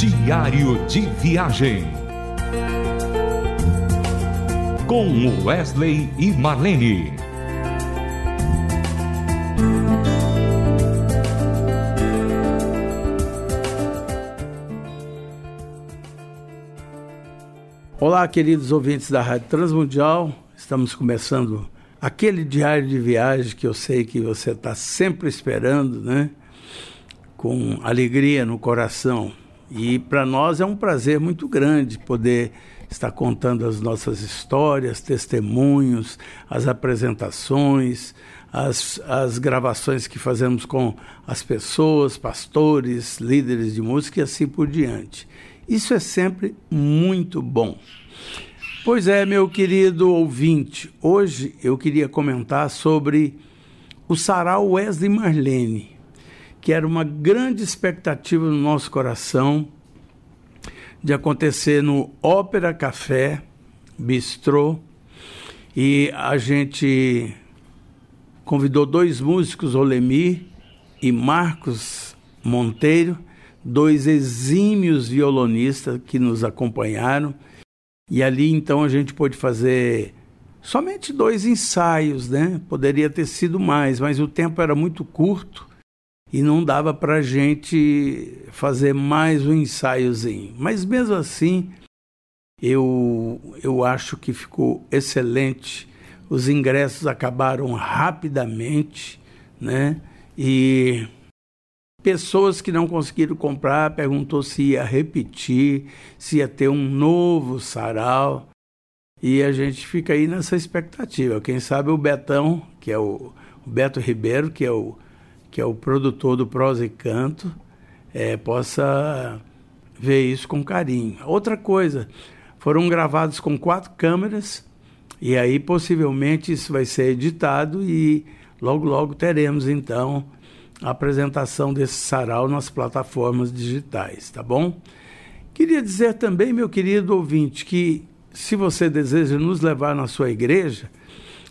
Diário de Viagem. Com Wesley e Marlene. Olá, queridos ouvintes da Rádio Transmundial. Estamos começando aquele diário de viagem que eu sei que você está sempre esperando, né? Com alegria no coração. E para nós é um prazer muito grande poder estar contando as nossas histórias, testemunhos, as apresentações, as, as gravações que fazemos com as pessoas, pastores, líderes de música e assim por diante. Isso é sempre muito bom. Pois é, meu querido ouvinte, hoje eu queria comentar sobre o Sarau Wesley Marlene, que era uma grande expectativa no nosso coração de acontecer no Ópera Café Bistrô e a gente convidou dois músicos, Olemir e Marcos Monteiro, dois exímios violonistas que nos acompanharam. E ali então a gente pôde fazer somente dois ensaios, né? Poderia ter sido mais, mas o tempo era muito curto e não dava para a gente fazer mais um ensaiozinho. Mas mesmo assim, eu, eu acho que ficou excelente. Os ingressos acabaram rapidamente, né? E Pessoas que não conseguiram comprar perguntou se ia repetir, se ia ter um novo sarau. E a gente fica aí nessa expectativa. Quem sabe o Betão, que é o, o Beto Ribeiro, que é o, que é o produtor do Prosa e Canto, é, possa ver isso com carinho. Outra coisa, foram gravados com quatro câmeras, e aí possivelmente isso vai ser editado e logo, logo teremos então a apresentação desse sarau nas plataformas digitais, tá bom? Queria dizer também, meu querido ouvinte, que se você deseja nos levar na sua igreja,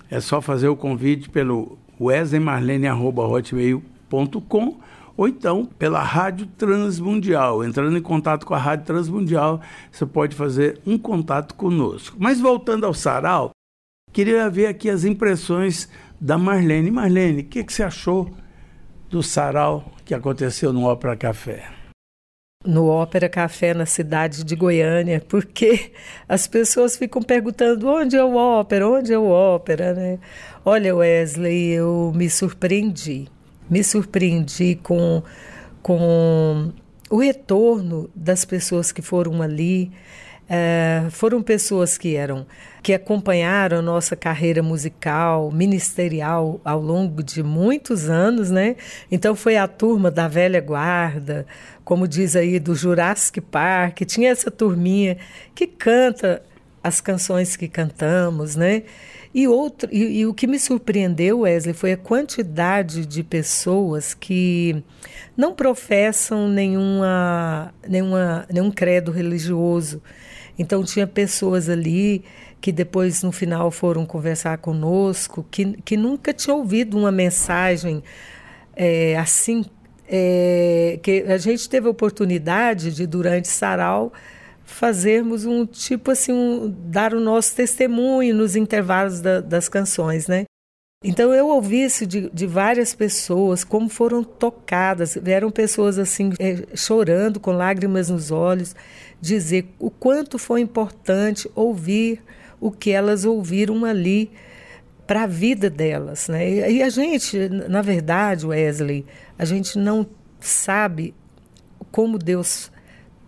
é só fazer o convite pelo wesleymarlene.hotmail.com ou então pela Rádio Transmundial. Entrando em contato com a Rádio Transmundial, você pode fazer um contato conosco. Mas voltando ao sarau, queria ver aqui as impressões da Marlene. Marlene, o que, que você achou do sarau que aconteceu no Ópera Café? No Ópera Café na cidade de Goiânia, porque as pessoas ficam perguntando onde é o ópera, onde é o ópera, né? Olha, Wesley, eu me surpreendi. Me surpreendi com, com o retorno das pessoas que foram ali. É, foram pessoas que eram que acompanharam a nossa carreira musical, ministerial ao longo de muitos anos, né? Então foi a turma da velha guarda, como diz aí do Jurassic Park, tinha essa turminha que canta as canções que cantamos, né? E, outro, e, e, o que me surpreendeu, Wesley, foi a quantidade de pessoas que não professam nenhuma, nenhuma, nenhum credo religioso, então tinha pessoas ali que depois no final foram conversar conosco, que, que nunca tinham ouvido uma mensagem é, assim, é, que a gente teve a oportunidade de, durante Sarau, fazermos um tipo assim, um, dar o nosso testemunho nos intervalos da, das canções, né? Então eu ouvi isso de, de, várias pessoas, como foram tocadas, vieram pessoas assim é, chorando com lágrimas nos olhos, dizer o quanto foi importante ouvir o que elas ouviram ali para a vida delas, né? E a gente, na verdade, Wesley, a gente não sabe como Deus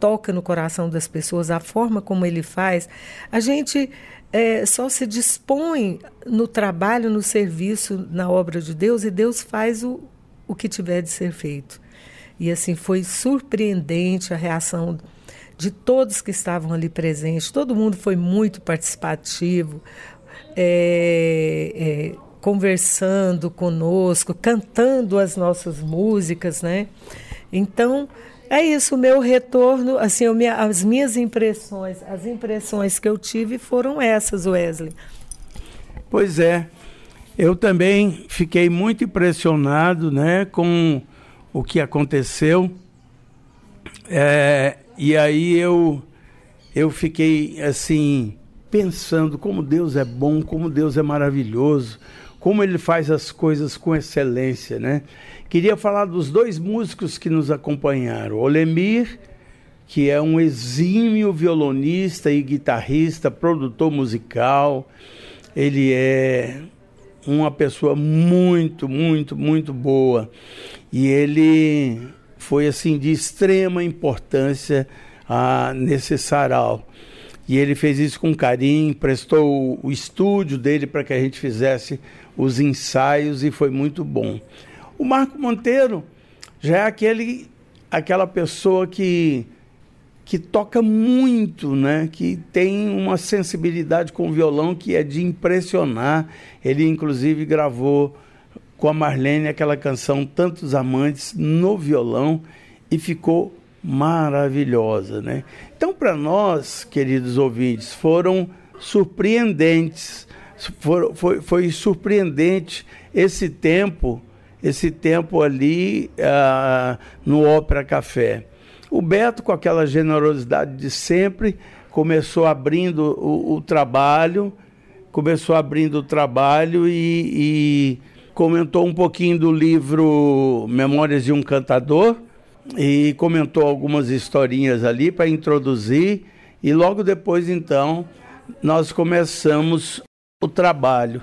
toca no coração das pessoas, a forma como Ele faz. A gente é, só se dispõe no trabalho, no serviço, na obra de Deus, e Deus faz o, o que tiver de ser feito. E assim, foi surpreendente a reação de todos que estavam ali presentes. Todo mundo foi muito participativo, é, é, conversando conosco, cantando as nossas músicas, né? Então, é isso, o meu retorno, assim, as minhas impressões, as impressões que eu tive foram essas, Wesley. Pois é, eu também fiquei muito impressionado, né, com o que aconteceu. É, E aí eu, eu fiquei assim, pensando como Deus é bom, como Deus é maravilhoso, como ele faz as coisas com excelência, né? Queria falar dos dois músicos que nos acompanharam, Olemir, que é um exímio violonista e guitarrista, produtor musical. Ele é uma pessoa muito, muito, muito boa. E ele foi assim de extrema importância ah, nesse sarau. E ele fez isso com carinho, prestou o estúdio dele para que a gente fizesse os ensaios e foi muito bom. O Marco Monteiro já é aquele, aquela pessoa que, que toca muito, né? que tem uma sensibilidade com o violão que é de impressionar. Ele, inclusive, gravou com a Marlene aquela canção Tantos Amantes no violão e ficou maravilhosa, né? Então, para nós, queridos ouvintes, foram surpreendentes, for, foi, foi surpreendente esse tempo, esse tempo ali uh, no Ópera Café. O Beto, com aquela generosidade de sempre, começou abrindo o, o trabalho, começou abrindo o trabalho e, e comentou um pouquinho do livro Memórias de um Cantador e comentou algumas historinhas ali para introduzir e logo depois então nós começamos o trabalho.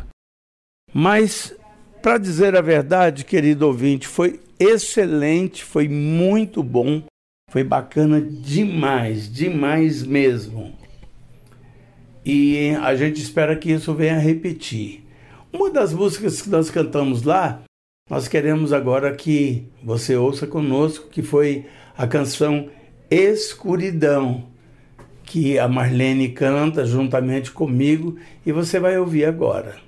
Mas para dizer a verdade, querido ouvinte, foi excelente, foi muito bom, foi bacana demais, demais mesmo. E a gente espera que isso venha a repetir. Uma das músicas que nós cantamos lá nós queremos agora que você ouça conosco, que foi a canção Escuridão, que a Marlene canta juntamente comigo e você vai ouvir agora.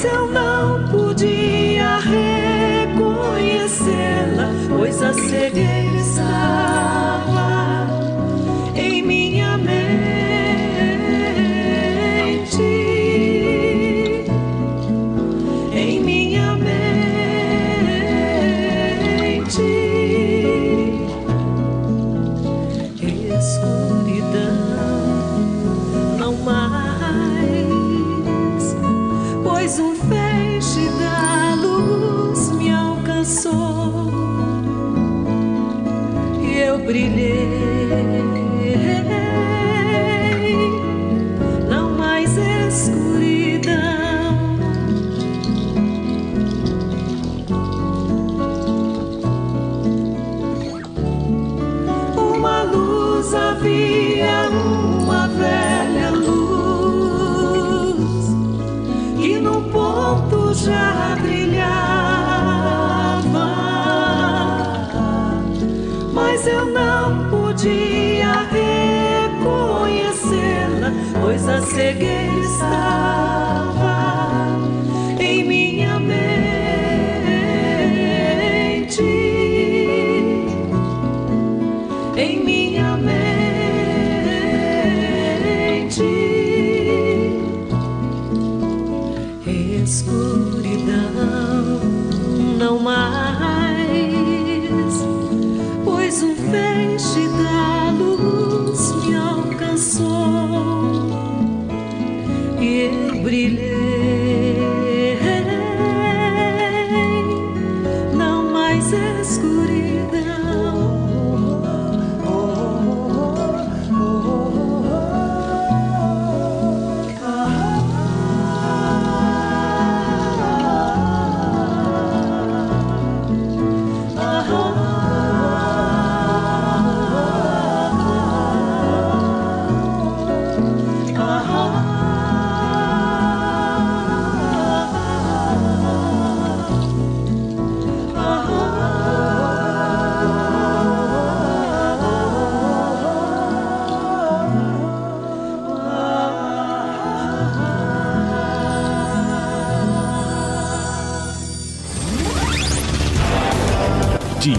till now. e eu brilhei. Não mais escuridão. Uma luz havia, uma velha luz que num ponto já brilhava. mas eu não podia reconhecê-la, pois a cegueira estava. Mais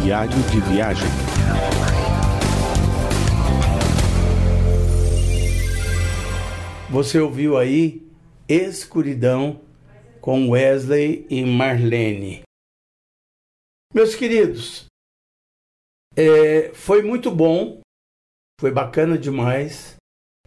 Diário de viagem. Você ouviu aí Escuridão com Wesley e Marlene. Meus queridos, é, foi muito bom, foi bacana demais.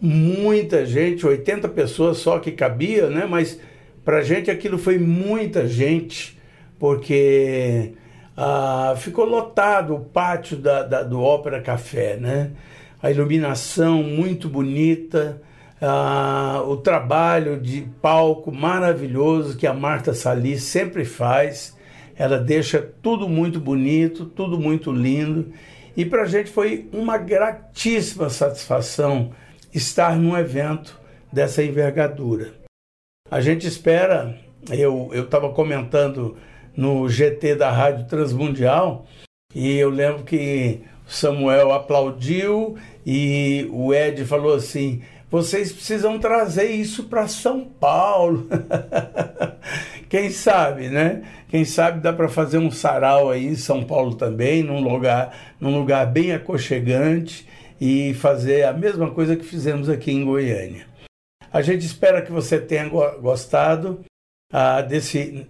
Muita gente, 80 pessoas só que cabia, né? Mas pra gente aquilo foi muita gente, porque ah, ficou lotado o pátio da, da, do Ópera Café, né? A iluminação muito bonita, ah, o trabalho de palco maravilhoso que a Marta Sali sempre faz. Ela deixa tudo muito bonito, tudo muito lindo. E para a gente foi uma gratíssima satisfação estar num evento dessa envergadura. A gente espera, eu estava comentando no GT da Rádio Transmundial e eu lembro que Samuel aplaudiu e o Ed falou assim: vocês precisam trazer isso para São Paulo. Quem sabe, né? Quem sabe dá para fazer um sarau aí em São Paulo também, num lugar, num lugar bem aconchegante e fazer a mesma coisa que fizemos aqui em Goiânia. A gente espera que você tenha gostado ah, desse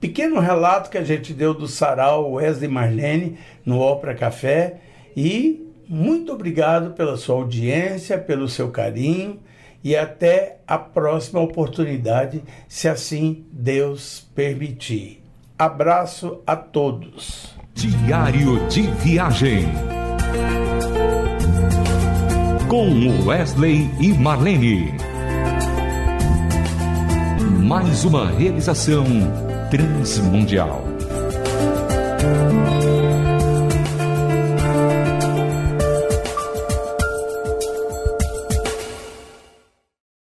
pequeno relato que a gente deu do sarau Wesley Marlene no Opera Café e muito obrigado pela sua audiência, pelo seu carinho e até a próxima oportunidade, se assim Deus permitir. Abraço a todos. Diário de viagem. Com Wesley e Marlene. Mais uma realização transmundial.